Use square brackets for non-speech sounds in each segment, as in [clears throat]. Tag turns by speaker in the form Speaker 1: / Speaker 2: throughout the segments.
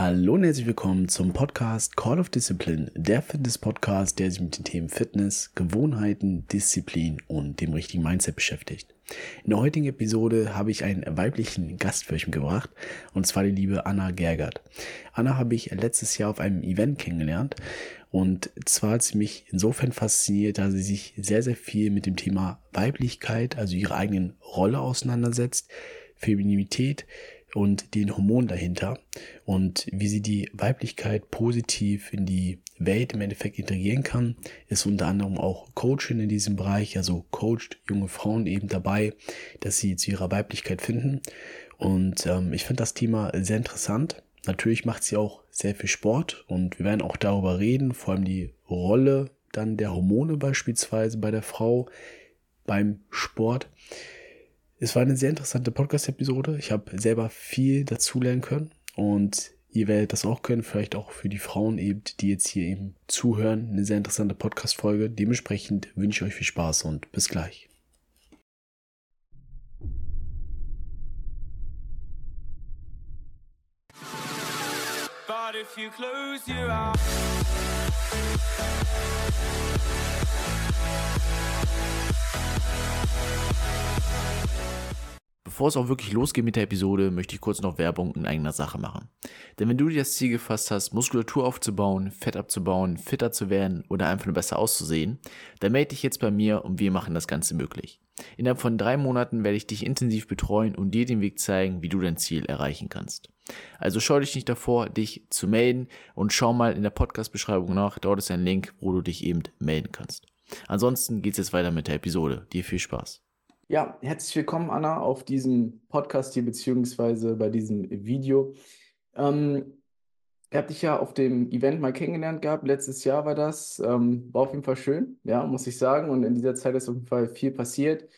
Speaker 1: Hallo und herzlich willkommen zum Podcast Call of Discipline, der Fitness-Podcast, der sich mit den Themen Fitness, Gewohnheiten, Disziplin und dem richtigen Mindset beschäftigt. In der heutigen Episode habe ich einen weiblichen Gast für euch mitgebracht, und zwar die liebe Anna Gergert. Anna habe ich letztes Jahr auf einem Event kennengelernt und zwar hat sie mich insofern fasziniert, da sie sich sehr, sehr viel mit dem Thema Weiblichkeit, also ihre eigenen Rolle auseinandersetzt, Femininität, und den Hormonen dahinter und wie sie die Weiblichkeit positiv in die Welt im Endeffekt integrieren kann, ist unter anderem auch Coaching in diesem Bereich, also coacht junge Frauen eben dabei, dass sie zu ihrer Weiblichkeit finden. Und ähm, ich finde das Thema sehr interessant. Natürlich macht sie auch sehr viel Sport und wir werden auch darüber reden, vor allem die Rolle dann der Hormone beispielsweise bei der Frau beim Sport. Es war eine sehr interessante Podcast-Episode. Ich habe selber viel dazulernen können und ihr werdet das auch können, vielleicht auch für die Frauen eben, die jetzt hier eben zuhören. Eine sehr interessante Podcast-Folge. Dementsprechend wünsche ich euch viel Spaß und bis gleich. But if you close your eyes Bevor es auch wirklich losgeht mit der Episode, möchte ich kurz noch Werbung in eigener Sache machen. Denn wenn du dir das Ziel gefasst hast, Muskulatur aufzubauen, Fett abzubauen, fitter zu werden oder einfach nur besser auszusehen, dann melde dich jetzt bei mir und wir machen das Ganze möglich. Innerhalb von drei Monaten werde ich dich intensiv betreuen und dir den Weg zeigen, wie du dein Ziel erreichen kannst. Also schau dich nicht davor, dich zu melden und schau mal in der Podcast-Beschreibung nach. Dort ist ein Link, wo du dich eben melden kannst. Ansonsten geht es jetzt weiter mit der Episode. Dir viel Spaß. Ja, herzlich willkommen, Anna, auf diesem Podcast hier, beziehungsweise bei diesem Video. Ähm, ihr habt dich ja auf dem Event mal kennengelernt gehabt, letztes Jahr war das. Ähm, war auf jeden Fall schön, ja, muss ich sagen. Und in dieser Zeit ist auf jeden Fall viel passiert.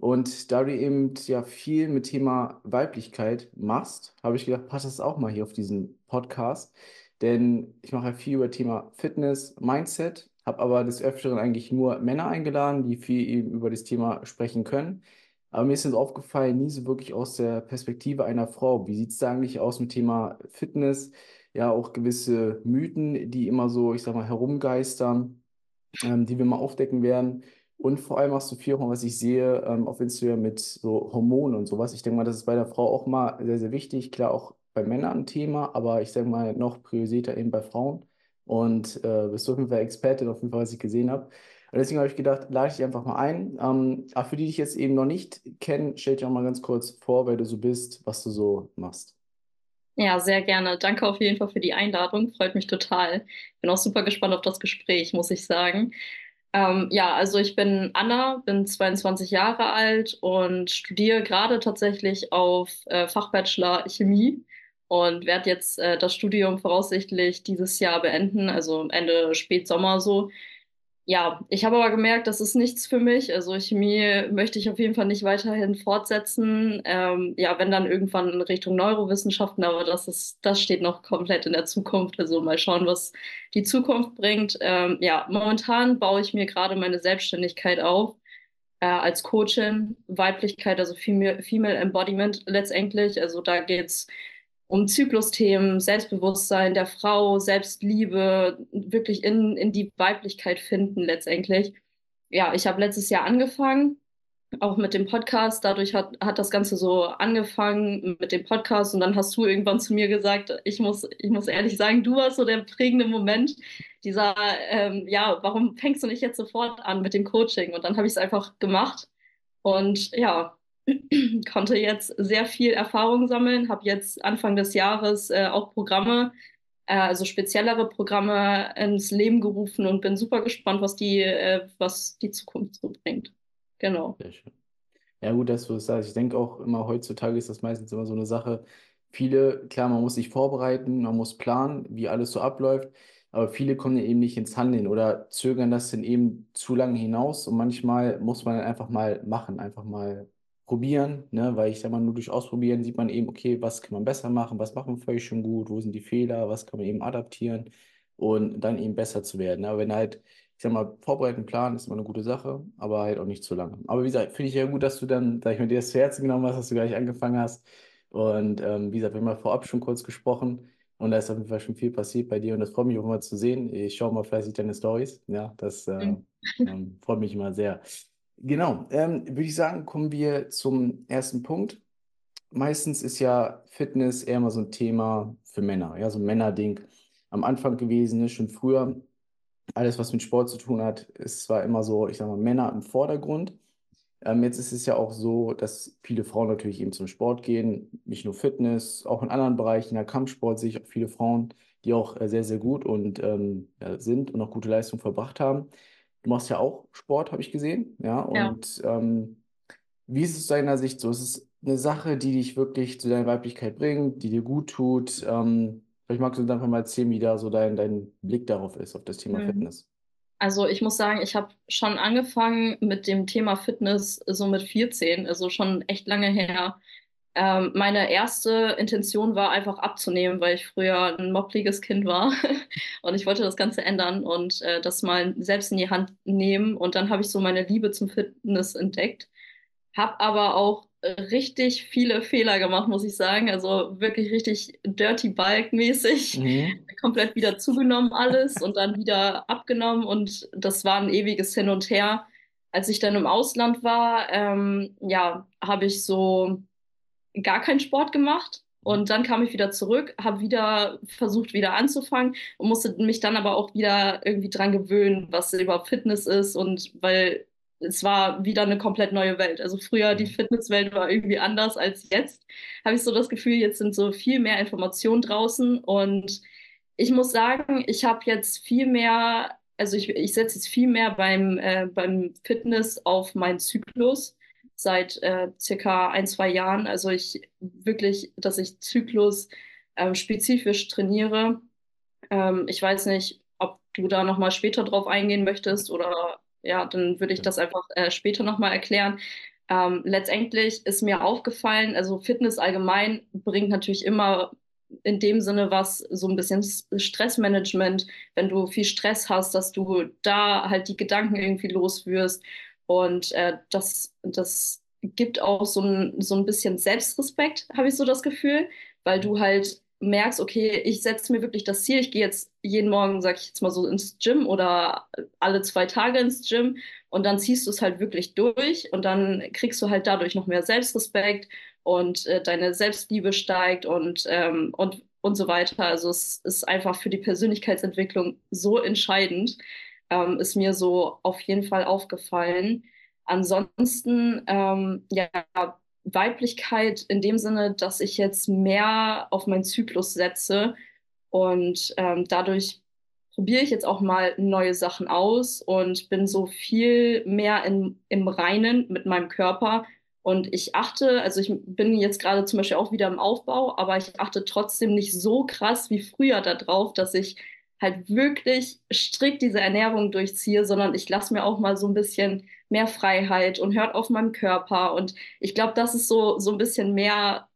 Speaker 1: Und da du eben ja viel mit Thema Weiblichkeit machst, habe ich gedacht, passt das auch mal hier auf diesen Podcast. Denn ich mache ja viel über Thema Fitness, Mindset habe aber des Öfteren eigentlich nur Männer eingeladen, die viel eben über das Thema sprechen können. Aber mir ist jetzt aufgefallen, nie so wirklich aus der Perspektive einer Frau. Wie sieht es da eigentlich aus mit Thema Fitness? Ja, auch gewisse Mythen, die immer so, ich sag mal, herumgeistern, ähm, die wir mal aufdecken werden. Und vor allem machst du viel, was ich sehe ähm, auf Instagram mit so Hormonen und sowas. Ich denke mal, das ist bei der Frau auch mal sehr, sehr wichtig. Klar, auch bei Männern ein Thema, aber ich sage mal, noch priorisierter eben bei Frauen und äh, bist du auf jeden Fall Expertin, auf jeden Fall, was ich gesehen habe. Und deswegen habe ich gedacht, lade ich dich einfach mal ein. Ähm, aber für die, die dich jetzt eben noch nicht kennen, stell dich auch mal ganz kurz vor, wer du so bist, was du so machst.
Speaker 2: Ja, sehr gerne. Danke auf jeden Fall für die Einladung. Freut mich total. Bin auch super gespannt auf das Gespräch, muss ich sagen. Ähm, ja, also ich bin Anna, bin 22 Jahre alt und studiere gerade tatsächlich auf äh, Fachbachelor Chemie und werde jetzt äh, das Studium voraussichtlich dieses Jahr beenden, also Ende Spätsommer so. Ja, ich habe aber gemerkt, das ist nichts für mich. Also Chemie möchte ich auf jeden Fall nicht weiterhin fortsetzen. Ähm, ja, wenn dann irgendwann in Richtung Neurowissenschaften, aber das ist, das steht noch komplett in der Zukunft. Also mal schauen, was die Zukunft bringt. Ähm, ja, momentan baue ich mir gerade meine Selbstständigkeit auf äh, als Coachin, Weiblichkeit, also Female, Female Embodiment letztendlich. Also da geht's um Zyklusthemen, Selbstbewusstsein der Frau, Selbstliebe, wirklich in, in die Weiblichkeit finden letztendlich. Ja, ich habe letztes Jahr angefangen, auch mit dem Podcast. Dadurch hat, hat das Ganze so angefangen mit dem Podcast und dann hast du irgendwann zu mir gesagt, ich muss, ich muss ehrlich sagen, du warst so der prägende Moment, dieser, ähm, ja, warum fängst du nicht jetzt sofort an mit dem Coaching? Und dann habe ich es einfach gemacht. Und ja, [clears throat] konnte jetzt sehr viel Erfahrung sammeln, habe jetzt Anfang des Jahres äh, auch Programme, äh, also speziellere Programme ins Leben gerufen und bin super gespannt, was die, äh, was die Zukunft so bringt. Genau.
Speaker 1: Sehr schön. Ja, gut, dass du es sagst. Ich denke auch immer heutzutage ist das meistens immer so eine Sache. Viele, klar, man muss sich vorbereiten, man muss planen, wie alles so abläuft, aber viele kommen eben nicht ins Handeln oder zögern das dann eben zu lange hinaus und manchmal muss man dann einfach mal machen, einfach mal probieren, ne? weil ich sag mal, nur durch Ausprobieren sieht man eben, okay, was kann man besser machen, was machen wir vielleicht schon gut, wo sind die Fehler, was kann man eben adaptieren und dann eben besser zu werden. Aber wenn halt, ich sag mal, vorbereiten, planen ist immer eine gute Sache, aber halt auch nicht zu lange. Aber wie gesagt, finde ich ja gut, dass du dann, sag ich mal, dir das zu Herzen genommen hast, dass du gleich angefangen hast. Und ähm, wie gesagt, wir haben ja vorab schon kurz gesprochen. Und da ist auf jeden Fall schon viel passiert bei dir und das freut mich auch immer zu sehen. Ich schaue mal fleißig deine Stories. Ja, das äh, ähm, freut mich immer sehr. Genau, ähm, würde ich sagen, kommen wir zum ersten Punkt. Meistens ist ja Fitness eher mal so ein Thema für Männer, ja, so ein Männerding am Anfang gewesen, ne, schon früher. Alles, was mit Sport zu tun hat, ist zwar immer so, ich sag mal, Männer im Vordergrund. Ähm, jetzt ist es ja auch so, dass viele Frauen natürlich eben zum Sport gehen, nicht nur Fitness, auch in anderen Bereichen, in der Kampfsport sehe ich auch viele Frauen, die auch äh, sehr, sehr gut und ähm, sind und auch gute Leistung verbracht haben. Du machst ja auch Sport, habe ich gesehen, ja,
Speaker 2: Ja.
Speaker 1: und ähm, wie ist es aus deiner Sicht so? Ist es eine Sache, die dich wirklich zu deiner Weiblichkeit bringt, die dir gut tut? Ähm, vielleicht magst du uns einfach mal erzählen, wie da so dein, dein Blick darauf ist, auf das Thema
Speaker 2: Mhm.
Speaker 1: Fitness.
Speaker 2: Also ich muss sagen, ich habe schon angefangen mit dem Thema Fitness so mit 14, also schon echt lange her. Ähm, meine erste Intention war einfach abzunehmen, weil ich früher ein moppliges Kind war [laughs] und ich wollte das Ganze ändern und äh, das mal selbst in die Hand nehmen. Und dann habe ich so meine Liebe zum Fitness entdeckt. Hab aber auch richtig viele Fehler gemacht, muss ich sagen. Also wirklich richtig Dirty Bulk-mäßig.
Speaker 1: Mhm. [laughs]
Speaker 2: Komplett wieder zugenommen alles und dann wieder abgenommen. Und das war ein ewiges Hin und Her. Als ich dann im Ausland war, ähm, ja, habe ich so gar keinen Sport gemacht. Und dann kam ich wieder zurück, habe wieder versucht, wieder anzufangen und musste mich dann aber auch wieder irgendwie dran gewöhnen, was überhaupt Fitness ist. Und weil es war wieder eine komplett neue Welt. Also früher die Fitnesswelt war irgendwie anders als jetzt. Habe ich so das Gefühl, jetzt sind so viel mehr Informationen draußen. Und ich muss sagen, ich habe jetzt viel mehr, also ich, ich setze jetzt viel mehr beim, äh, beim Fitness auf meinen Zyklus seit äh, circa ein, zwei Jahren. Also ich wirklich, dass ich Zyklus ähm, spezifisch trainiere. Ähm, ich weiß nicht, ob du da nochmal später drauf eingehen möchtest oder ja, dann würde ich das einfach äh, später nochmal erklären. Ähm, letztendlich ist mir aufgefallen, also Fitness allgemein bringt natürlich immer in dem Sinne was, so ein bisschen Stressmanagement, wenn du viel Stress hast, dass du da halt die Gedanken irgendwie loswirst. Und äh, das, das gibt auch so ein, so ein bisschen Selbstrespekt, habe ich so das Gefühl, weil du halt merkst, okay, ich setze mir wirklich das Ziel, ich gehe jetzt jeden Morgen, sag ich jetzt mal so, ins Gym oder alle zwei Tage ins Gym. Und dann ziehst du es halt wirklich durch und dann kriegst du halt dadurch noch mehr Selbstrespekt und äh, deine Selbstliebe steigt und, ähm, und, und so weiter. Also es ist einfach für die Persönlichkeitsentwicklung so entscheidend, ähm, ist mir so auf jeden Fall aufgefallen. Ansonsten, ähm, ja, Weiblichkeit in dem Sinne, dass ich jetzt mehr auf meinen Zyklus setze und ähm, dadurch probiere ich jetzt auch mal neue Sachen aus und bin so viel mehr in, im Reinen mit meinem Körper. Und ich achte, also ich bin jetzt gerade zum Beispiel auch wieder im Aufbau, aber ich achte trotzdem nicht so krass wie früher darauf, dass ich halt wirklich strikt diese Ernährung durchziehe, sondern ich lasse mir auch mal so ein bisschen mehr Freiheit und hört auf meinem Körper. Und ich glaube, das ist so, so ein bisschen mehr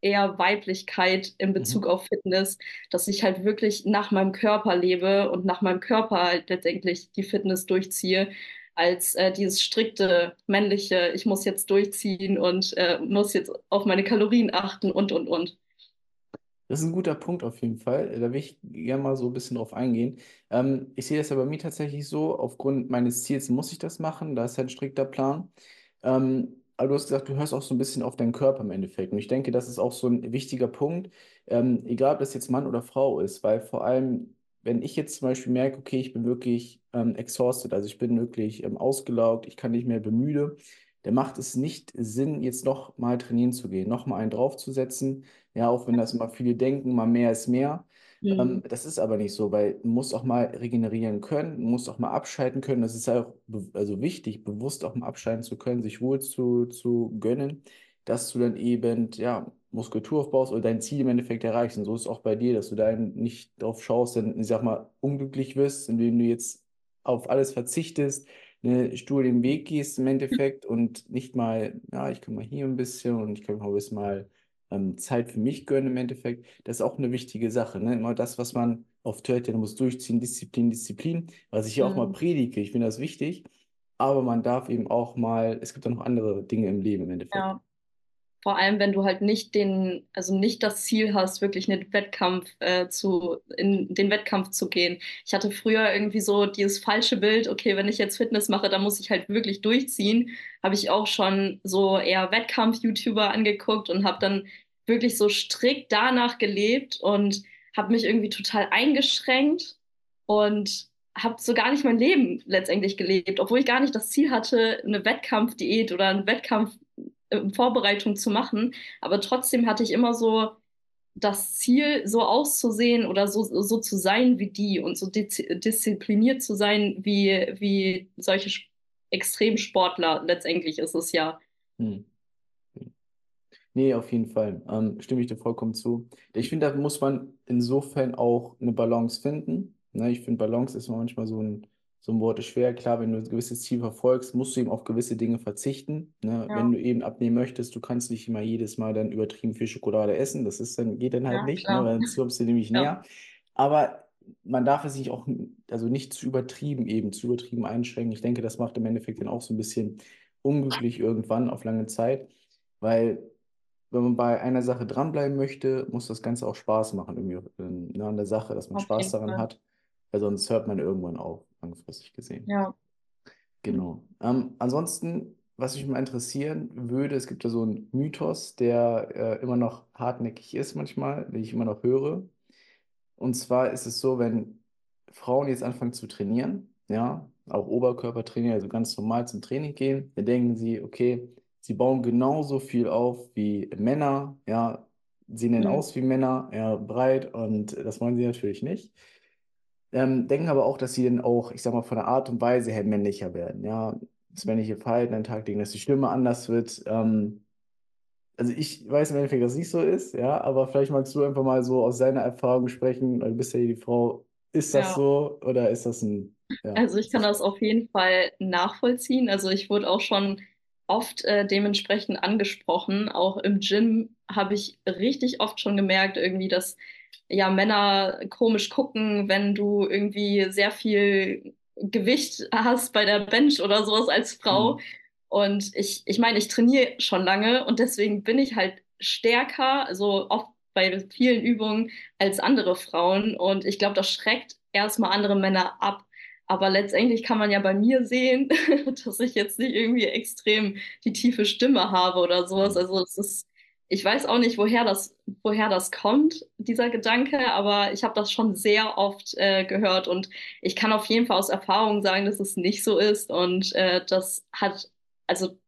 Speaker 2: eher Weiblichkeit in Bezug
Speaker 1: Mhm.
Speaker 2: auf Fitness, dass ich halt wirklich nach meinem Körper lebe und nach meinem Körper halt letztendlich die Fitness durchziehe, als äh, dieses strikte männliche, ich muss jetzt durchziehen und äh, muss jetzt auf meine Kalorien achten und, und, und.
Speaker 1: Das ist ein guter Punkt auf jeden Fall. Da will ich gerne mal so ein bisschen drauf eingehen. Ähm, ich sehe das ja bei mir tatsächlich so, aufgrund meines Ziels muss ich das machen, da ist halt ein strikter Plan. Ähm, aber du hast gesagt, du hörst auch so ein bisschen auf deinen Körper im Endeffekt. Und ich denke, das ist auch so ein wichtiger Punkt, ähm, egal ob das jetzt Mann oder Frau ist, weil vor allem, wenn ich jetzt zum Beispiel merke, okay, ich bin wirklich ähm, exhausted, also ich bin wirklich ähm, ausgelaugt, ich kann nicht mehr bemüde, dann macht es nicht Sinn, jetzt noch mal trainieren zu gehen, noch mal einen draufzusetzen. Ja, auch wenn das mal viele denken, mal mehr ist mehr. Ähm,
Speaker 2: Hm.
Speaker 1: das ist aber nicht so, weil du musst auch mal regenerieren können, du musst auch mal abschalten können. Das ist auch be- also wichtig, bewusst auch mal abschalten zu können, sich Ruhe zu, zu gönnen, dass du dann eben ja, Muskulatur aufbaust oder dein Ziel im Endeffekt erreichst. Und so ist es auch bei dir, dass du da nicht drauf schaust, dann, ich sag mal, unglücklich wirst, indem du jetzt auf alles verzichtest, eine stur den Weg gehst im Endeffekt und nicht mal, ja, ich kann mal hier ein bisschen und ich kann mal ein bisschen mal ähm, Zeit für mich gönnen im Endeffekt. Das ist auch eine wichtige Sache. Ne? Immer das, was man oft hört, ja, du musst durchziehen, Disziplin, Disziplin, was ich hier auch mal
Speaker 2: Hm.
Speaker 1: predige. Ich finde das wichtig. Aber man darf eben auch mal, es gibt auch noch andere Dinge im Leben im Endeffekt.
Speaker 2: Ja. Vor allem wenn du halt nicht den, also nicht das Ziel hast, wirklich einen Wettkampf äh, zu, in den Wettkampf zu gehen. Ich hatte früher irgendwie so dieses falsche Bild, okay, wenn ich jetzt Fitness mache, dann muss ich halt wirklich durchziehen. Habe ich auch schon so eher Wettkampf-YouTuber angeguckt und habe dann wirklich so strikt danach gelebt und habe mich irgendwie total eingeschränkt und habe so gar nicht mein Leben letztendlich gelebt, obwohl ich gar nicht das Ziel hatte, eine Wettkampfdiät oder eine Wettkampfvorbereitung zu machen. Aber trotzdem hatte ich immer so das Ziel, so auszusehen oder so, so zu sein wie die und so diszipliniert zu sein wie, wie solche Extremsportler. Letztendlich ist es ja. Hm.
Speaker 1: Nee, auf jeden Fall. Ähm, stimme ich dir vollkommen zu. Ich finde, da muss man insofern auch eine Balance finden. Ne, ich finde, Balance ist manchmal so ein, so ein Wort ist schwer. Klar, wenn du ein gewisses Ziel verfolgst, musst du eben auf gewisse Dinge verzichten. Ne? Ja. Wenn du eben abnehmen möchtest, du kannst nicht immer jedes Mal dann übertrieben viel Schokolade essen. Das ist dann, geht dann halt ja, nicht, ne? weil dann kommst du nämlich ja. näher. Aber man darf es sich auch, also nicht zu übertrieben eben, zu übertrieben einschränken. Ich denke, das macht im Endeffekt dann auch so ein bisschen unglücklich irgendwann auf lange Zeit, weil wenn man bei einer Sache dranbleiben möchte, muss das Ganze auch Spaß machen, irgendwie ähm, ne, an der Sache, dass man auf Spaß daran Fall. hat weil sonst hört man irgendwann auf, langfristig gesehen.
Speaker 2: Ja.
Speaker 1: Genau. Ähm, ansonsten, was mich mal interessieren würde, es gibt ja so einen Mythos, der äh, immer noch hartnäckig ist manchmal, den ich immer noch höre. Und zwar ist es so, wenn Frauen jetzt anfangen zu trainieren, ja, auch Oberkörper trainieren, also ganz normal zum Training gehen, dann denken sie, okay, sie bauen genauso viel auf wie Männer, ja, sehen mhm. aus wie Männer, ja, breit und das wollen sie natürlich nicht. Ähm, denken aber auch, dass sie dann auch, ich sag mal, von der Art und Weise her männlicher werden. Ja, das männliche Verhalten an den Tag legen, dass die Stimme anders wird. Ähm, also ich weiß im Endeffekt, dass es nicht so ist, ja, aber vielleicht magst du einfach mal so aus deiner Erfahrung sprechen, weil du bist ja die Frau. Ist das ja. so oder ist das ein.
Speaker 2: Ja, also ich kann das auf jeden Fall nachvollziehen. Also ich wurde auch schon oft äh, dementsprechend angesprochen. Auch im Gym habe ich richtig oft schon gemerkt, irgendwie, dass ja Männer komisch gucken, wenn du irgendwie sehr viel Gewicht hast bei der Bench oder sowas als Frau. Mhm. Und ich, ich meine, ich trainiere schon lange und deswegen bin ich halt stärker, also oft bei vielen Übungen als andere Frauen. Und ich glaube, das schreckt erstmal andere Männer ab. Aber letztendlich kann man ja bei mir sehen, [laughs] dass ich jetzt nicht irgendwie extrem die tiefe Stimme habe oder sowas. Also es ist ich weiß auch nicht, woher das, woher das kommt, dieser Gedanke, aber ich habe das schon sehr oft äh, gehört und ich kann auf jeden Fall aus Erfahrung sagen, dass es nicht so ist und äh, das hat, also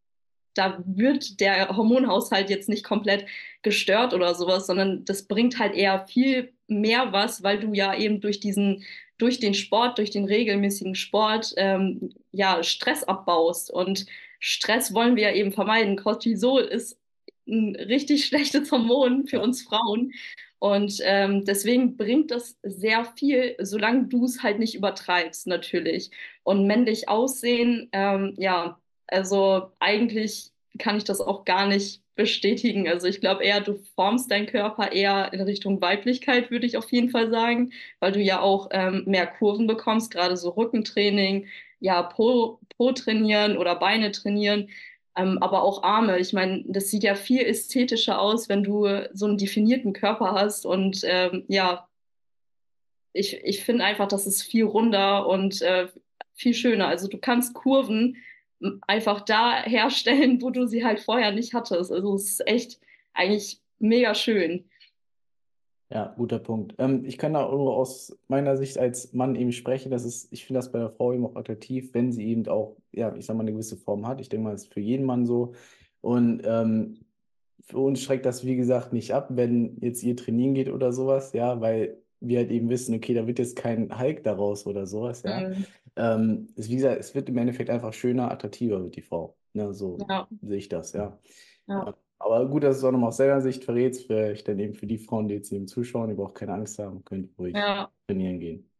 Speaker 2: da wird der Hormonhaushalt jetzt nicht komplett gestört oder sowas, sondern das bringt halt eher viel mehr was, weil du ja eben durch diesen, durch den Sport, durch den regelmäßigen Sport, ähm, ja, Stress abbaust und Stress wollen wir ja eben vermeiden. Cortisol ist ein richtig [laughs] schlechtes Hormon für uns Frauen. Und ähm, deswegen bringt das sehr viel, solange du es halt nicht übertreibst, natürlich. Und männlich aussehen, ähm, ja, also eigentlich kann ich das auch gar nicht bestätigen. Also ich glaube eher, du formst deinen Körper eher in Richtung Weiblichkeit, würde ich auf jeden Fall sagen, weil du ja auch ähm, mehr Kurven bekommst, gerade so Rückentraining, ja, Po, po trainieren oder Beine trainieren ähm, aber auch Arme. Ich meine, das sieht ja viel ästhetischer aus, wenn du so einen definierten Körper hast. Und ähm, ja, ich, ich finde einfach, das ist viel runder und äh, viel schöner. Also du kannst Kurven einfach da herstellen, wo du sie halt vorher nicht hattest. Also es ist echt eigentlich mega schön.
Speaker 1: Ja, guter Punkt. Ähm, ich kann da nur aus meiner Sicht als Mann eben sprechen, dass es, ich finde das bei der Frau eben auch attraktiv, wenn sie eben auch, ja, ich sag mal, eine gewisse Form hat. Ich denke mal, das ist für jeden Mann so. Und ähm, für uns schreckt das, wie gesagt, nicht ab, wenn jetzt ihr trainieren geht oder sowas, ja, weil wir halt eben wissen, okay, da wird jetzt kein Hulk daraus oder sowas, ja. Mhm. Ähm, es, wie gesagt, es wird im Endeffekt einfach schöner, attraktiver wird die Frau. Ne, so ja. sehe ich das, ja. ja. Aber gut, dass du es auch nochmal aus seiner Sicht verrätst, vielleicht dann eben für die Frauen, die jetzt eben zuschauen, die brauchen keine Angst haben, können ruhig ja. trainieren gehen.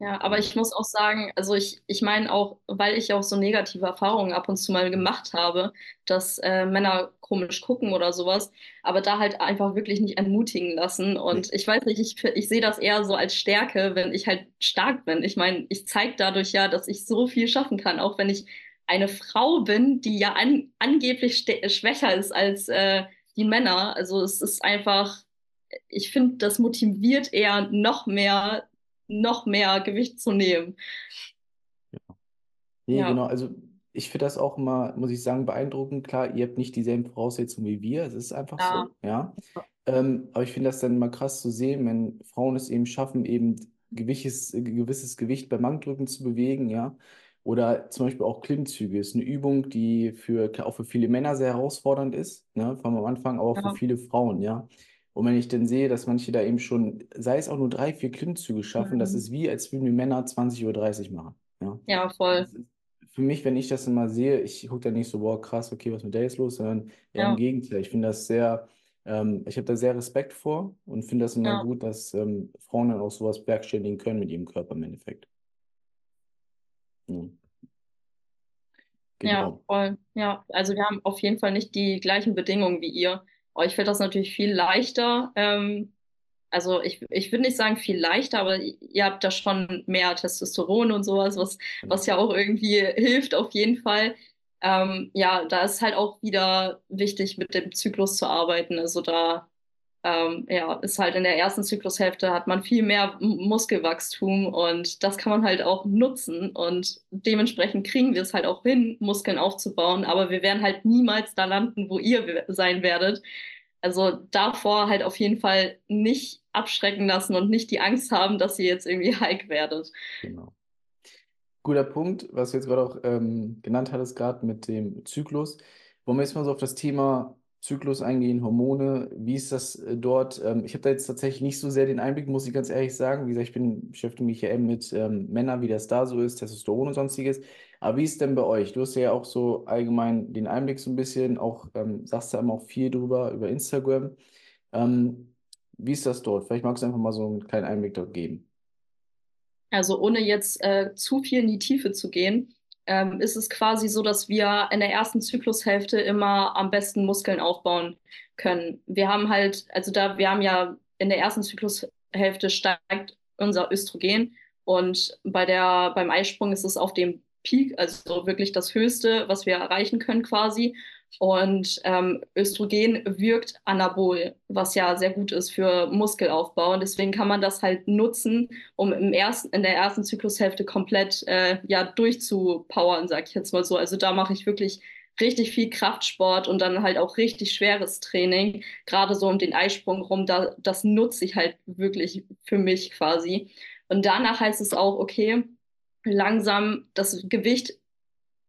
Speaker 2: Ja, aber ich muss auch sagen, also ich, ich meine auch, weil ich auch so negative Erfahrungen ab und zu mal gemacht habe, dass äh, Männer komisch gucken oder sowas, aber da halt einfach wirklich nicht entmutigen lassen. Und ich weiß nicht, ich, ich sehe das eher so als Stärke, wenn ich halt stark bin. Ich meine, ich zeige dadurch ja, dass ich so viel schaffen kann, auch wenn ich eine Frau bin, die ja an, angeblich schwächer ist als äh, die Männer. Also es ist einfach, ich finde, das motiviert eher noch mehr, noch mehr Gewicht zu nehmen.
Speaker 1: Ja. Nee, ja. genau. Also ich finde das auch immer, muss ich sagen, beeindruckend. Klar, ihr habt nicht dieselben Voraussetzungen wie wir. Es ist einfach ja. so, ja. Ähm, aber ich finde das dann immer krass zu sehen, wenn Frauen es eben schaffen, eben gewisses, gewisses Gewicht beim Bankdrücken zu bewegen, ja. Oder zum Beispiel auch Klimmzüge ist eine Übung, die für, auch für viele Männer sehr herausfordernd ist, ne, vom Anfang, aber auch ja. für viele Frauen, ja. Und wenn ich dann sehe, dass manche da eben schon, sei es auch nur drei, vier Klimmzüge schaffen, mhm. das ist wie, als würden die Männer 20.30 Uhr machen. Ja,
Speaker 2: ja voll.
Speaker 1: für mich, wenn ich das immer sehe, ich gucke da nicht so, boah, krass, okay, was mit der ist los, sondern ja. im Gegenteil. Ich finde das sehr, ähm, ich habe da sehr Respekt vor und finde das immer ja. gut, dass ähm, Frauen dann auch sowas bewerkstelligen können mit ihrem Körper im Endeffekt.
Speaker 2: Hm. Genau. Ja, voll. Ja, also wir haben auf jeden Fall nicht die gleichen Bedingungen wie ihr. Aber ich finde das natürlich viel leichter. Ähm, also ich, ich würde nicht sagen viel leichter, aber ihr habt da schon mehr Testosteron und sowas, was, genau. was ja auch irgendwie hilft auf jeden Fall. Ähm, ja, da ist halt auch wieder wichtig, mit dem Zyklus zu arbeiten. Also da ähm, ja, ist halt in der ersten Zyklushälfte hat man viel mehr Muskelwachstum und das kann man halt auch nutzen und dementsprechend kriegen wir es halt auch hin, Muskeln aufzubauen, aber wir werden halt niemals da landen, wo ihr sein werdet. Also davor halt auf jeden Fall nicht abschrecken lassen und nicht die Angst haben, dass ihr jetzt irgendwie [laughs] hike werdet.
Speaker 1: Genau. Guter Punkt, was du jetzt gerade auch ähm, genannt hattest, gerade mit dem Zyklus. Wollen wir jetzt mal so auf das Thema Zyklus eingehen, Hormone. Wie ist das äh, dort? Ähm, ich habe da jetzt tatsächlich nicht so sehr den Einblick, muss ich ganz ehrlich sagen. Wie gesagt, ich bin, beschäftige mich ja eben mit ähm, Männern, wie das da so ist, Testosteron und sonstiges. Aber wie ist denn bei euch? Du hast ja auch so allgemein den Einblick so ein bisschen, auch ähm, sagst du immer auch viel drüber, über Instagram. Ähm, wie ist das dort? Vielleicht magst du einfach mal so einen kleinen Einblick dort geben.
Speaker 2: Also ohne jetzt äh, zu viel in die Tiefe zu gehen, ähm, ist es quasi so, dass wir in der ersten Zyklushälfte immer am besten Muskeln aufbauen können. Wir haben halt, also da, wir haben ja in der ersten Zyklushälfte steigt unser Östrogen und bei der, beim Eisprung ist es auf dem Peak, also wirklich das Höchste, was wir erreichen können quasi. Und ähm, Östrogen wirkt anabol, was ja sehr gut ist für Muskelaufbau. Und deswegen kann man das halt nutzen, um im ersten, in der ersten Zyklushälfte komplett äh, ja, durchzupowern, sag ich jetzt mal so. Also da mache ich wirklich richtig viel Kraftsport und dann halt auch richtig schweres Training, gerade so um den Eisprung rum. Da, das nutze ich halt wirklich für mich quasi. Und danach heißt es auch, okay, langsam das Gewicht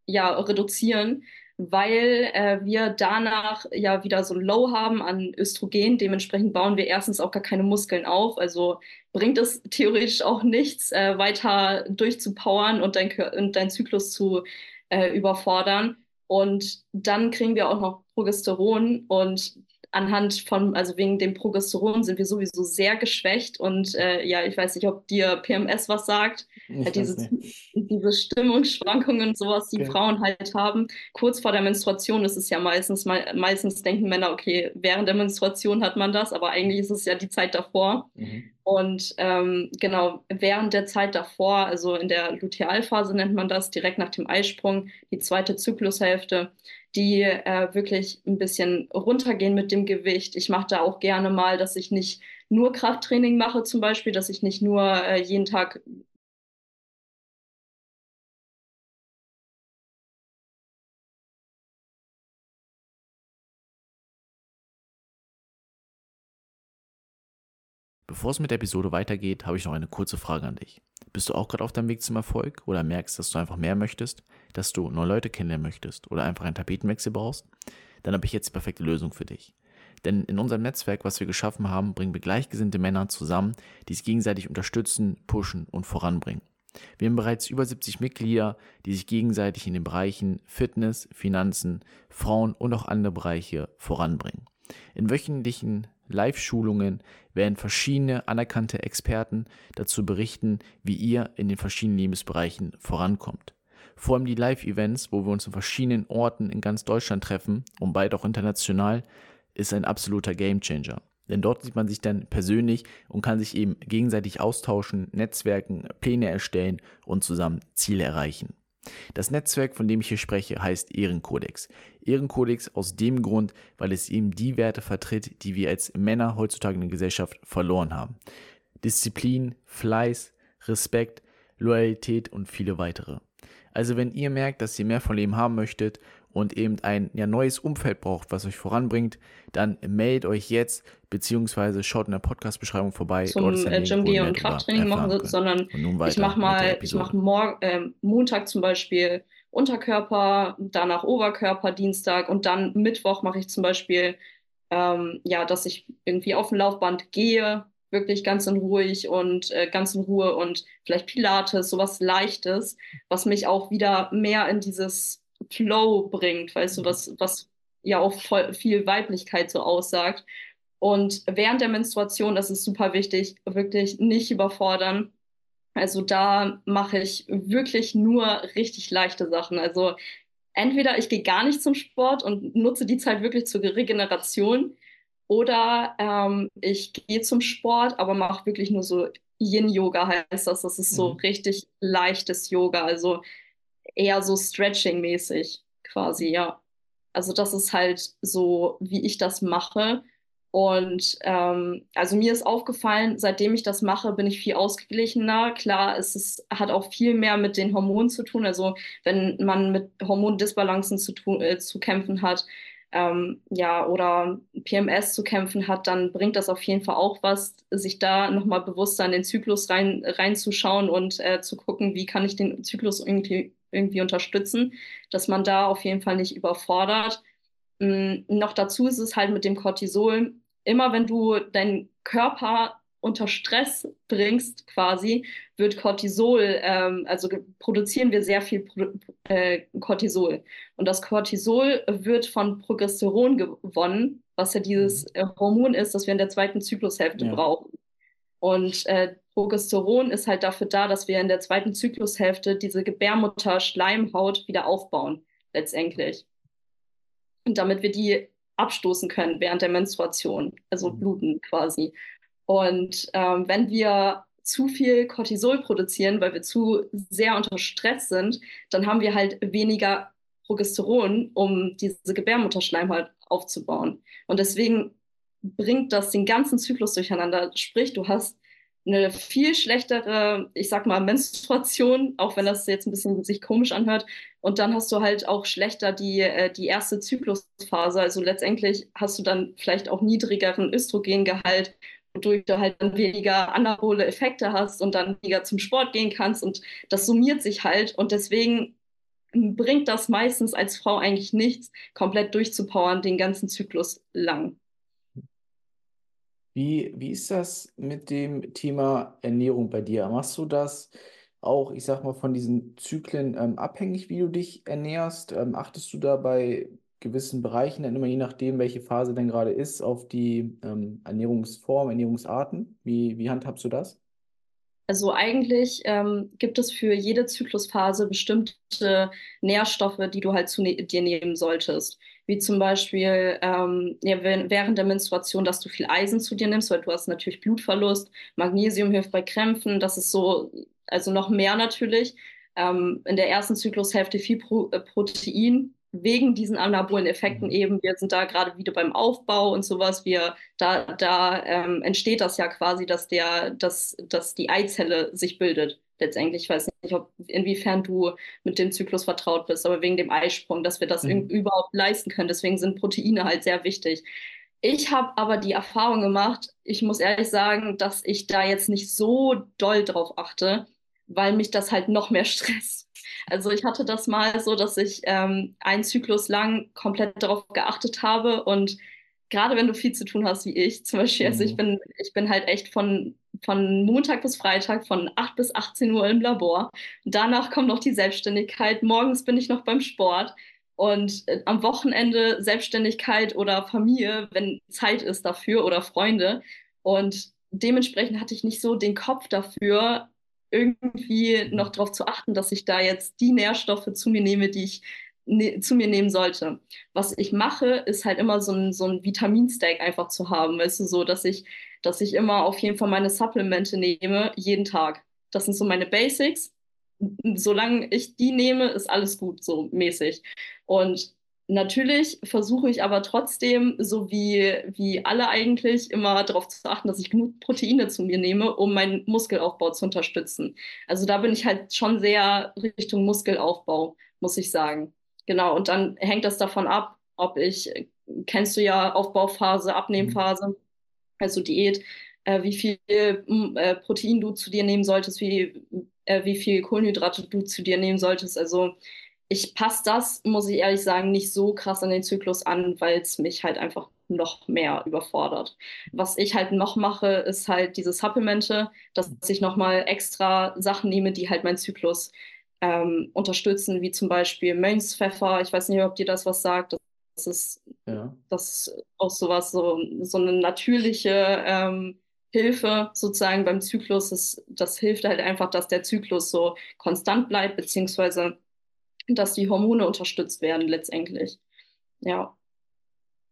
Speaker 2: ja reduzieren weil äh, wir danach ja wieder so Low haben an Östrogen. Dementsprechend bauen wir erstens auch gar keine Muskeln auf. Also bringt es theoretisch auch nichts, äh, weiter durchzupowern und dein, und dein Zyklus zu äh, überfordern. Und dann kriegen wir auch noch Progesteron und anhand von, also wegen dem Progesteron sind wir sowieso sehr geschwächt und äh, ja, ich weiß nicht, ob dir PMS was sagt. Halt diese, [laughs] diese Stimmungsschwankungen und sowas, die okay. Frauen halt haben. Kurz vor der Menstruation ist es ja meistens, meistens denken Männer, okay, während der Menstruation hat man das, aber eigentlich ist es ja die Zeit davor. Mhm. Und ähm, genau, während der Zeit davor, also in der Lutealphase nennt man das, direkt nach dem Eisprung, die zweite Zyklushälfte, die äh, wirklich ein bisschen runtergehen mit dem Gewicht. Ich mache da auch gerne mal, dass ich nicht nur Krafttraining mache, zum Beispiel, dass ich nicht nur äh, jeden Tag
Speaker 1: Bevor es mit der Episode weitergeht, habe ich noch eine kurze Frage an dich. Bist du auch gerade auf deinem Weg zum Erfolg oder merkst, dass du einfach mehr möchtest, dass du neue Leute kennenlernen möchtest oder einfach einen Tapetenwechsel brauchst? Dann habe ich jetzt die perfekte Lösung für dich. Denn in unserem Netzwerk, was wir geschaffen haben, bringen wir gleichgesinnte Männer zusammen, die sich gegenseitig unterstützen, pushen und voranbringen. Wir haben bereits über 70 Mitglieder, die sich gegenseitig in den Bereichen Fitness, Finanzen, Frauen und auch andere Bereiche voranbringen. In wöchentlichen Live-Schulungen werden verschiedene anerkannte Experten dazu berichten, wie ihr in den verschiedenen Lebensbereichen vorankommt. Vor allem die Live-Events, wo wir uns in verschiedenen Orten in ganz Deutschland treffen und bald auch international, ist ein absoluter Gamechanger. Denn dort sieht man sich dann persönlich und kann sich eben gegenseitig austauschen, Netzwerken, Pläne erstellen und zusammen Ziele erreichen. Das Netzwerk, von dem ich hier spreche, heißt Ehrenkodex. Ehrenkodex aus dem Grund, weil es eben die Werte vertritt, die wir als Männer heutzutage in der Gesellschaft verloren haben. Disziplin, Fleiß, Respekt, Loyalität und viele weitere. Also wenn ihr merkt, dass ihr mehr von Leben haben möchtet und eben ein ja, neues Umfeld braucht, was euch voranbringt, dann meldet euch jetzt, beziehungsweise schaut in der Podcast-Beschreibung vorbei.
Speaker 2: Zum äh, Gym gehen und Krafttraining machen, sondern ich mache mal, ich mache äh, Montag zum Beispiel Unterkörper, danach Oberkörper, Dienstag und dann Mittwoch mache ich zum Beispiel, ähm, ja, dass ich irgendwie auf dem Laufband gehe, wirklich ganz in ruhig und äh, ganz in Ruhe und vielleicht Pilates, sowas Leichtes, was mich auch wieder mehr in dieses Flow bringt, weißt du, was, was ja auch voll, viel Weiblichkeit so aussagt. Und während der Menstruation, das ist super wichtig, wirklich nicht überfordern. Also da mache ich wirklich nur richtig leichte Sachen. Also entweder ich gehe gar nicht zum Sport und nutze die Zeit wirklich zur Regeneration oder ähm, ich gehe zum Sport, aber mache wirklich nur so Yin-Yoga heißt das. Das ist so mhm. richtig leichtes Yoga, also eher so Stretching-mäßig quasi, ja. Also das ist halt so, wie ich das mache. Und ähm, also mir ist aufgefallen, seitdem ich das mache, bin ich viel ausgeglichener. Klar, es ist, hat auch viel mehr mit den Hormonen zu tun. Also wenn man mit Hormondisbalancen zu, tun, äh, zu kämpfen hat, ähm, ja, oder PMS zu kämpfen hat, dann bringt das auf jeden Fall auch was, sich da nochmal bewusster in den Zyklus rein, reinzuschauen und äh, zu gucken, wie kann ich den Zyklus irgendwie, irgendwie unterstützen, dass man da auf jeden Fall nicht überfordert. Ähm, noch dazu ist es halt mit dem Cortisol, immer wenn du deinen Körper unter Stress bringst, quasi, wird Cortisol, ähm, also produzieren wir sehr viel Pro äh, Cortisol. Und das Cortisol wird von Progesteron gewonnen, was ja dieses mhm. Hormon ist, das wir in der zweiten Zyklushälfte ja. brauchen. Und äh, Progesteron ist halt dafür da, dass wir in der zweiten Zyklushälfte diese Gebärmutter-Schleimhaut wieder aufbauen, letztendlich. Und damit wir die abstoßen können während der Menstruation, also mhm. bluten quasi. Und ähm, wenn wir zu viel Cortisol produzieren, weil wir zu sehr unter Stress sind, dann haben wir halt weniger Progesteron, um diese Gebärmutterschleimhaut aufzubauen. Und deswegen bringt das den ganzen Zyklus durcheinander. Sprich, du hast eine viel schlechtere, ich sag mal, Menstruation, auch wenn das jetzt ein bisschen sich komisch anhört. Und dann hast du halt auch schlechter die, äh, die erste Zyklusphase. Also letztendlich hast du dann vielleicht auch niedrigeren Östrogengehalt wodurch du halt dann weniger anabole Effekte hast und dann weniger zum Sport gehen kannst und das summiert sich halt und deswegen bringt das meistens als Frau eigentlich nichts, komplett durchzupowern den ganzen Zyklus lang.
Speaker 1: Wie, wie ist das mit dem Thema Ernährung bei dir? Machst du das auch, ich sag mal, von diesen Zyklen ähm, abhängig, wie du dich ernährst? Ähm, achtest du dabei gewissen Bereichen, dann immer je nachdem, welche Phase denn gerade ist, auf die ähm, Ernährungsform, Ernährungsarten? Wie, wie handhabst du das?
Speaker 2: Also eigentlich ähm, gibt es für jede Zyklusphase bestimmte Nährstoffe, die du halt zu ne dir nehmen solltest. Wie zum Beispiel ähm, ja, während der Menstruation, dass du viel Eisen zu dir nimmst, weil du hast natürlich Blutverlust. Magnesium hilft bei Krämpfen. Das ist so, also noch mehr natürlich. Ähm, in der ersten Zyklushälfte viel Pro äh, Protein, wegen diesen anabolen Effekten mhm. eben, wir sind da gerade wieder beim Aufbau und sowas, wir, da, da ähm, entsteht das ja quasi, dass der, dass, dass die Eizelle sich bildet. Letztendlich, ich weiß nicht, ob, inwiefern du mit dem Zyklus vertraut bist, aber wegen dem Eisprung, dass wir das mhm. überhaupt leisten können. Deswegen sind Proteine halt sehr wichtig. Ich habe aber die Erfahrung gemacht, ich muss ehrlich sagen, dass ich da jetzt nicht so doll drauf achte, weil mich das halt noch mehr [laughs] stresst. Also ich hatte das mal so, dass ich ähm, einen Zyklus lang komplett darauf geachtet habe und gerade wenn du viel zu tun hast wie ich, zum Beispiel, also ich mhm. bin, ich bin halt echt von, von Montag bis Freitag von 8 bis 18 Uhr im Labor. Danach kommt noch die Selbstständigkeit. Morgens bin ich noch beim Sport. Und äh, am Wochenende Selbstständigkeit oder Familie, wenn Zeit ist dafür oder Freunde. Und dementsprechend hatte ich nicht so den Kopf dafür, irgendwie noch darauf zu achten, dass ich da jetzt die Nährstoffe zu mir nehme, die ich ne zu mir nehmen sollte. Was ich mache, ist halt immer so ein, so ein Vitaminstack einfach zu haben, weißt du, so, dass ich, dass ich immer auf jeden Fall meine Supplemente nehme, jeden Tag. Das sind so meine Basics. solange ich die nehme, ist alles gut, so mäßig. Und natürlich versuche ich aber trotzdem, so wie, wie alle eigentlich, immer darauf zu achten, dass ich genug Proteine zu mir nehme, um meinen Muskelaufbau zu unterstützen. Also da bin ich halt schon sehr Richtung Muskelaufbau, muss ich sagen. Genau, und dann hängt das davon ab, ob ich, kennst du ja Aufbauphase, Abnehmphase, also Diät, äh, wie viel äh, Protein du zu dir nehmen solltest, wie, äh, wie viel Kohlenhydrate du zu dir nehmen solltest. Also ich passe das, muss ich ehrlich sagen, nicht so krass an den Zyklus an, weil es mich halt einfach noch mehr überfordert. Was ich halt noch mache, ist halt diese Supplemente, dass ich nochmal extra Sachen nehme, die halt meinen Zyklus ähm, unterstützen, wie zum Beispiel Mönchspfeffer. Ich weiß nicht, ob dir das was sagt. Das ist, ja. das ist auch sowas, so, so eine natürliche ähm, Hilfe sozusagen beim Zyklus. Das, das hilft halt einfach, dass der Zyklus so konstant bleibt, beziehungsweise dass die Hormone unterstützt werden letztendlich. Ja.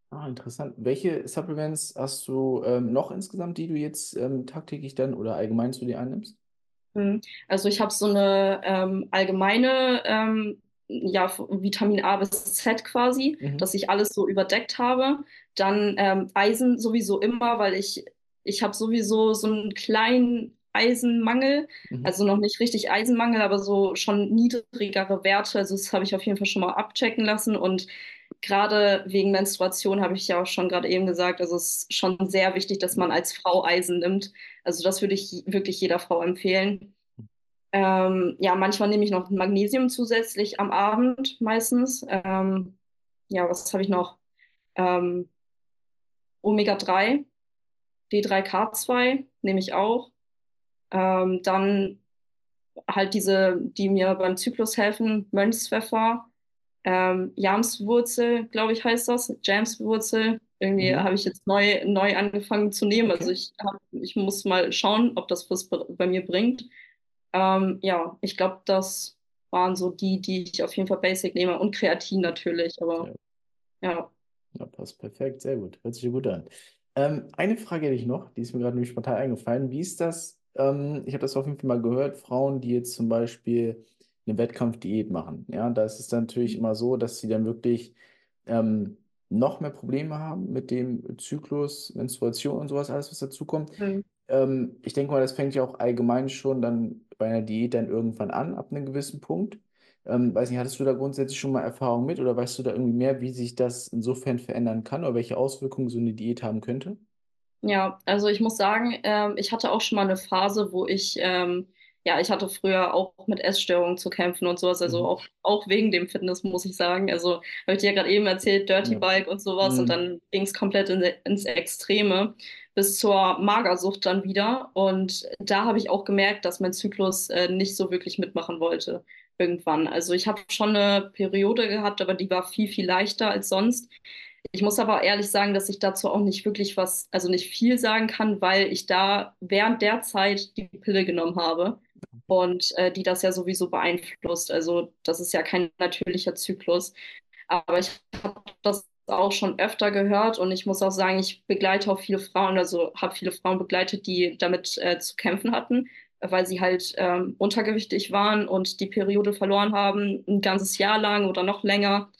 Speaker 1: Ah, interessant. Welche Supplements hast du ähm, noch insgesamt, die du jetzt ähm, tagtäglich dann oder allgemein zu dir einnimmst?
Speaker 2: Also ich habe so eine ähm, allgemeine ähm, ja, Vitamin A bis Z quasi, mhm. dass ich alles so überdeckt habe. Dann ähm, Eisen sowieso immer, weil ich, ich habe sowieso so einen kleinen Eisenmangel, mhm. also noch nicht richtig Eisenmangel, aber so schon niedrigere Werte. Also das habe ich auf jeden Fall schon mal abchecken lassen und gerade wegen Menstruation habe ich ja auch schon gerade eben gesagt, also es ist schon sehr wichtig, dass man als Frau Eisen nimmt. Also das würde ich wirklich jeder Frau empfehlen. Ähm, ja, manchmal nehme ich noch Magnesium zusätzlich am Abend meistens. Ähm, ja, was habe ich noch? Ähm, Omega-3, D3K2 nehme ich auch. Ähm, dann halt diese, die mir beim Zyklus helfen, Mönchspfeffer, ähm, Jamswurzel, glaube ich, heißt das, Jamswurzel. Irgendwie mhm. habe ich jetzt neu, neu angefangen zu nehmen. Okay. Also ich, hab, ich muss mal schauen, ob das was bei mir bringt. Ähm, ja, ich glaube, das waren so die, die ich auf jeden Fall Basic nehme und Kreatin natürlich, aber ja. ja.
Speaker 1: Ja, passt perfekt, sehr gut. Hört sich gut an. Ähm, eine Frage hätte ich noch, die ist mir gerade nämlich spontan eingefallen. Wie ist das ähm, ich habe das auf jeden Fall mal gehört, Frauen, die jetzt zum Beispiel eine Wettkampfdiät machen. Ja, da ist es dann natürlich immer so, dass sie dann wirklich ähm, noch mehr Probleme haben mit dem Zyklus, Menstruation und sowas, alles, was dazukommt. Mhm. Ähm, ich denke mal, das fängt ja auch allgemein schon dann bei einer Diät dann irgendwann an, ab einem gewissen Punkt. Ähm, weiß nicht, hattest du da grundsätzlich schon mal Erfahrung mit oder weißt du da irgendwie mehr, wie sich das insofern verändern kann oder welche Auswirkungen so eine Diät haben könnte?
Speaker 2: Ja, also ich muss sagen, ähm, ich hatte auch schon mal eine Phase, wo ich, ähm, ja, ich hatte früher auch mit Essstörungen zu kämpfen und sowas, also mhm. auch, auch wegen dem Fitness, muss ich sagen. Also habe ich dir ja gerade eben erzählt, Dirty ja. Bike und sowas mhm. und dann ging es komplett in, ins Extreme bis zur Magersucht dann wieder. Und da habe ich auch gemerkt, dass mein Zyklus äh, nicht so wirklich mitmachen wollte irgendwann. Also ich habe schon eine Periode gehabt, aber die war viel, viel leichter als sonst. Ich muss aber ehrlich sagen, dass ich dazu auch nicht wirklich was, also nicht viel sagen kann, weil ich da während der Zeit die Pille genommen habe und äh, die das ja sowieso beeinflusst. Also das ist ja kein natürlicher Zyklus. Aber ich habe das auch schon öfter gehört und ich muss auch sagen, ich begleite auch viele Frauen, also habe viele Frauen begleitet, die damit äh, zu kämpfen hatten, weil sie halt ähm, untergewichtig waren und die Periode verloren haben, ein ganzes Jahr lang oder noch länger.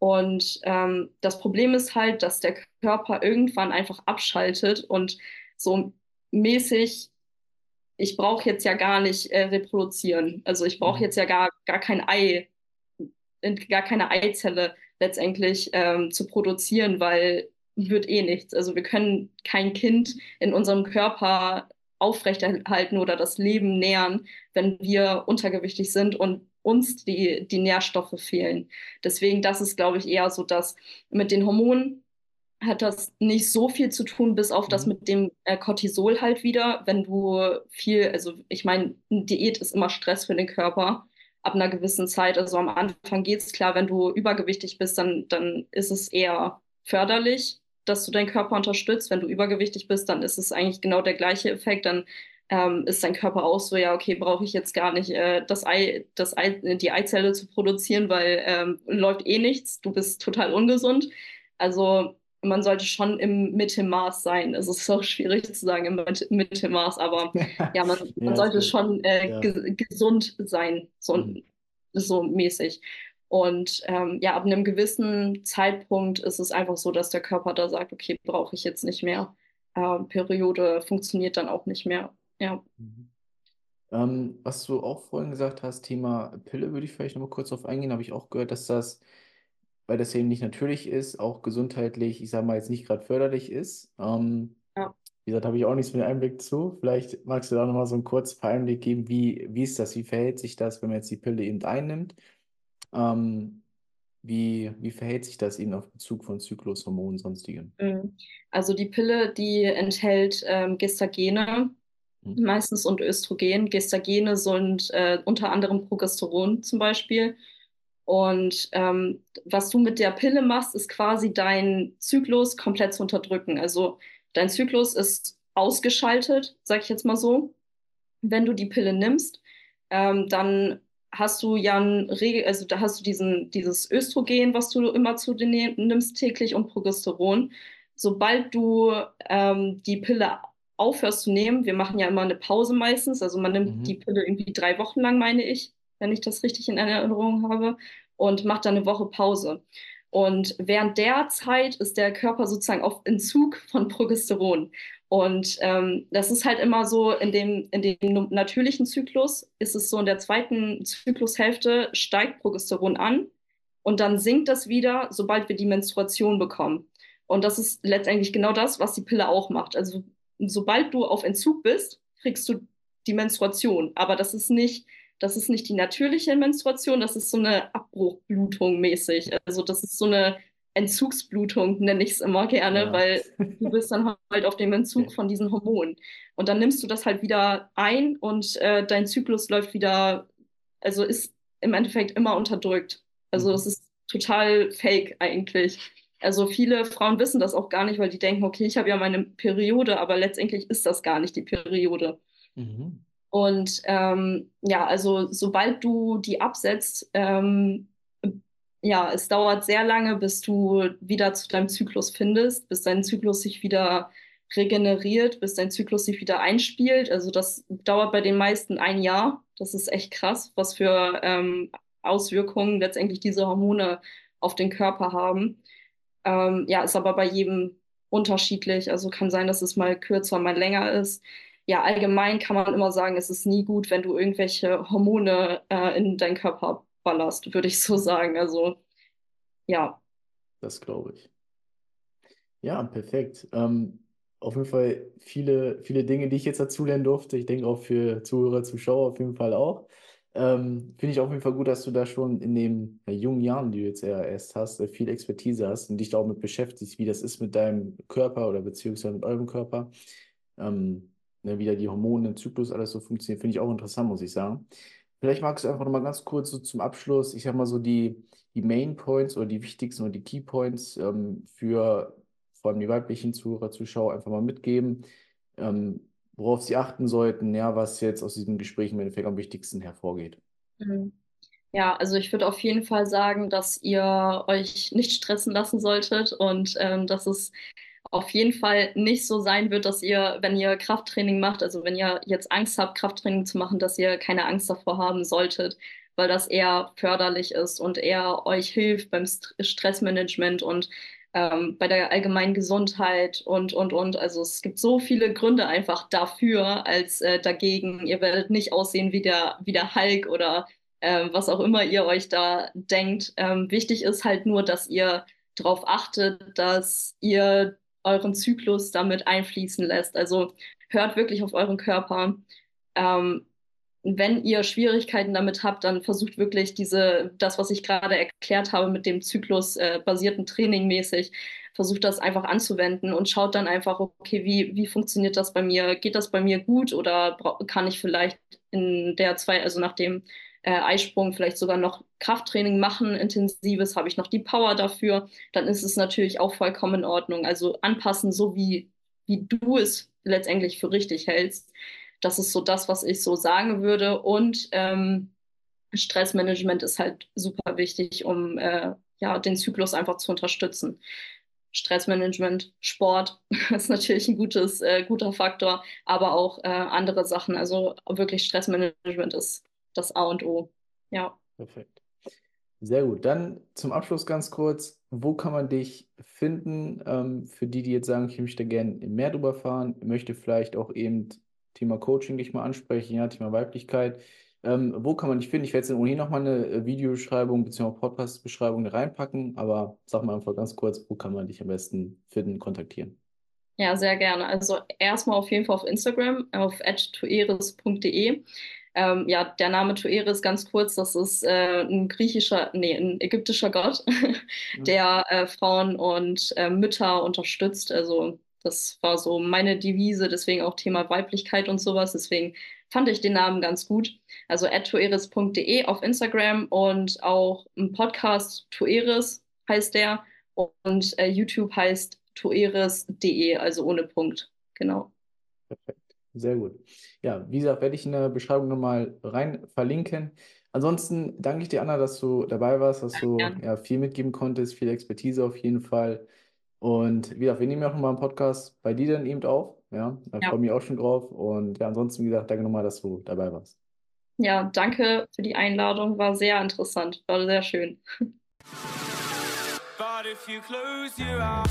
Speaker 2: Und ähm, das Problem ist halt, dass der Körper irgendwann einfach abschaltet und so mäßig, ich brauche jetzt ja gar nicht äh, reproduzieren. Also ich brauche mhm. jetzt ja gar, gar kein Ei, gar keine Eizelle letztendlich ähm, zu produzieren, weil wird eh nichts. Also wir können kein Kind in unserem Körper aufrechterhalten oder das Leben nähern, wenn wir untergewichtig sind und uns die, die Nährstoffe fehlen. Deswegen, das ist, glaube ich, eher so, dass mit den Hormonen hat das nicht so viel zu tun, bis auf das mhm. mit dem äh, Cortisol halt wieder. Wenn du viel, also ich meine, Diät ist immer Stress für den Körper ab einer gewissen Zeit. Also am Anfang geht es klar, wenn du übergewichtig bist, dann, dann ist es eher förderlich, dass du deinen Körper unterstützt. Wenn du übergewichtig bist, dann ist es eigentlich genau der gleiche Effekt. Dann ähm, ist dein Körper auch so, ja, okay, brauche ich jetzt gar nicht äh, das Ei, das Ei, die Eizelle zu produzieren, weil ähm, läuft eh nichts, du bist total ungesund. Also man sollte schon im Mittelmaß sein. Es ist auch schwierig zu sagen im Mittelmaß, aber [laughs] ja, man, man
Speaker 1: Ja,
Speaker 2: sollte schon äh,
Speaker 1: Ja.
Speaker 2: ge gesund sein, so,
Speaker 1: Mhm.
Speaker 2: so mäßig. Und ähm, ja, ab einem gewissen Zeitpunkt ist es einfach so, dass der Körper da sagt, okay, brauche ich jetzt nicht mehr. Äh, Periode funktioniert dann auch nicht mehr. Ja.
Speaker 1: Mhm. Ähm, was du auch vorhin gesagt hast, Thema Pille, würde ich vielleicht nochmal kurz drauf eingehen. Habe ich auch gehört, dass das, weil das eben nicht natürlich ist, auch gesundheitlich, ich sage mal jetzt nicht gerade förderlich ist. Ähm,
Speaker 2: Ja.
Speaker 1: wie gesagt, habe ich auch nichts mit Einblick zu. Vielleicht magst du da nochmal so einen kurzen Einblick geben, wie, wie ist das, wie verhält sich das, wenn man jetzt die Pille eben einnimmt? Ähm, wie, wie verhält sich das eben auf Bezug von Zyklus, Hormonen, sonstigem?
Speaker 2: Mhm. Also die Pille, die enthält ähm, Gestagene. Meistens und Östrogen. Gestagene sind äh, unter anderem Progesteron zum Beispiel. Und ähm, was du mit der Pille machst, ist quasi deinen Zyklus komplett zu unterdrücken. Also dein Zyklus ist ausgeschaltet, sag ich jetzt mal so. Wenn du die Pille nimmst, ähm, dann hast du ja ein Regel, also da hast du diesen, dieses Östrogen, was du immer zu dir nimmst täglich und Progesteron. Sobald du ähm, die Pille aufhörst zu nehmen, wir machen ja immer eine Pause meistens, also man nimmt die
Speaker 1: Mhm.
Speaker 2: Pille irgendwie drei Wochen lang, meine ich, wenn ich das richtig in Erinnerung habe, und macht dann eine Woche Pause. Und während der Zeit ist der Körper sozusagen auf Entzug von Progesteron. Und ähm, das ist halt immer so, in dem, in dem natürlichen Zyklus ist es so, in der zweiten Zyklushälfte steigt Progesteron an und dann sinkt das wieder, sobald wir die Menstruation bekommen. Und das ist letztendlich genau das, was die Pille auch macht. Also sobald du auf Entzug bist, kriegst du die Menstruation. Aber das ist nicht, das ist nicht die natürliche Menstruation, das ist so eine Abbruchblutung mäßig. Also das ist so eine Entzugsblutung, nenne ich es immer gerne,
Speaker 1: Ja.
Speaker 2: weil du bist dann halt auf dem Entzug
Speaker 1: Okay.
Speaker 2: von diesen Hormonen. Und dann nimmst du das halt wieder ein und äh, dein Zyklus läuft wieder, also ist im Endeffekt immer unterdrückt. Also das
Speaker 1: Mhm.
Speaker 2: ist total fake eigentlich. Also viele Frauen wissen das auch gar nicht, weil die denken, okay, ich habe ja meine Periode, aber letztendlich ist das gar nicht die Periode.
Speaker 1: Mhm.
Speaker 2: Und ähm, ja, also sobald du die absetzt, ähm, ja, es dauert sehr lange, bis du wieder zu deinem Zyklus findest, bis dein Zyklus sich wieder regeneriert, bis dein Zyklus sich wieder einspielt. Also das dauert bei den meisten ein Jahr. Das ist echt krass, was für ähm, Auswirkungen letztendlich diese Hormone auf den Körper haben. Ähm, ja, ist aber bei jedem unterschiedlich. Also kann sein, dass es mal kürzer, mal länger ist. Ja, allgemein kann man immer sagen, es ist nie gut, wenn du irgendwelche Hormone äh, in deinen Körper ballerst, würde ich so [laughs] sagen. Also ja.
Speaker 1: Das glaube ich. Ja, perfekt. Ähm, auf jeden Fall viele, viele Dinge, die ich jetzt dazulernen durfte. Ich denke auch für Zuhörer, Zuschauer auf jeden Fall auch. Ähm, finde ich auf jeden Fall gut, dass du da schon in den ja, jungen Jahren, die du jetzt ja erst hast, äh, viel Expertise hast und dich da auch mit beschäftigst, wie das ist mit deinem Körper oder beziehungsweise mit eurem Körper. Ähm, ne, wie da die Hormone, der Zyklus, alles so funktioniert, finde ich auch interessant, muss ich sagen. Vielleicht magst du einfach noch mal ganz kurz so zum Abschluss, ich sag mal so die, die Main Points oder die wichtigsten oder die Key Points ähm, für vor allem die weiblichen Zuhörer, Zuschauer einfach mal mitgeben, ähm, worauf sie achten sollten, ja, was jetzt aus diesem Gespräch im Endeffekt am wichtigsten hervorgeht.
Speaker 2: Mhm. Ja, also ich würde auf jeden Fall sagen, dass ihr euch nicht stressen lassen solltet und ähm, dass es auf jeden Fall nicht so sein wird, dass ihr, wenn ihr Krafttraining macht, also wenn ihr jetzt Angst habt, Krafttraining zu machen, dass ihr keine Angst davor haben solltet, weil das eher förderlich ist und eher euch hilft beim St Stressmanagement und ähm, bei der allgemeinen Gesundheit und, und, und. Also es gibt so viele Gründe einfach dafür als äh, dagegen. Ihr werdet nicht aussehen wie der, wie der Hulk oder ähm, was auch immer ihr euch da denkt. Ähm, wichtig ist halt nur, dass ihr darauf achtet, dass ihr euren Zyklus damit einfließen lässt. Also hört wirklich auf euren Körper. Ähm, wenn ihr Schwierigkeiten damit habt, dann versucht wirklich diese, das, was ich gerade erklärt habe mit dem zyklusbasierten Training mäßig, versucht das einfach anzuwenden und schaut dann einfach, okay, wie, wie funktioniert das bei mir? Geht das bei mir gut oder kann ich vielleicht in der zwei, also nach dem äh, Eisprung vielleicht sogar noch Krafttraining machen, intensives, habe ich noch die Power dafür, dann ist es natürlich auch vollkommen in Ordnung. Also anpassen, so wie, wie du es letztendlich für richtig hältst. Das ist so das, was ich so sagen würde. Und ähm, Stressmanagement ist halt super wichtig, um äh, ja, den Zyklus einfach zu unterstützen. Stressmanagement, Sport [laughs] ist natürlich ein gutes, äh, guter Faktor, aber auch äh, andere Sachen. Also wirklich Stressmanagement ist das A und O. Ja.
Speaker 1: Perfekt. Sehr gut. Dann zum Abschluss ganz kurz, wo kann man dich finden? Ähm, für die, die jetzt sagen, ich möchte gerne mehr drüber fahren, möchte vielleicht auch eben Thema Coaching dich mal ansprechen, ja, Thema Weiblichkeit. Ähm, wo kann man dich finden? Ich werde jetzt ohnehin nochmal eine äh, Videobeschreibung bzw. Podcast-Beschreibung reinpacken, aber sag mal einfach ganz kurz, wo kann man dich am besten finden, kontaktieren?
Speaker 2: Ja, sehr gerne. Also erstmal auf jeden Fall auf Instagram, auf tueris.de. Ähm, ja, der Name Tueris, ganz kurz, das ist äh, ein griechischer, nee, ein ägyptischer Gott, [laughs] der äh, Frauen und äh, Mütter unterstützt. Also das war so meine Devise, deswegen auch Thema Weiblichkeit und sowas. Deswegen fand ich den Namen ganz gut. Also tueris.de auf Instagram und auch ein Podcast Tueris heißt der und äh, YouTube heißt tueris.de, also ohne Punkt. Genau.
Speaker 1: Perfekt. Sehr gut. Ja, wie gesagt, werde ich in der Beschreibung nochmal rein verlinken. Ansonsten danke ich dir, Anna, dass du dabei warst, dass du ja, viel mitgeben konntest, viel Expertise auf jeden Fall. Und wie wir nehmen ja auch nochmal einen Podcast bei dir dann eben auf. Ja, da ja. freue ich auch schon drauf. Und ja, ansonsten, wie gesagt, danke nochmal, dass du dabei warst.
Speaker 2: Ja, danke für die Einladung. War sehr interessant. War sehr schön. But if you close your eyes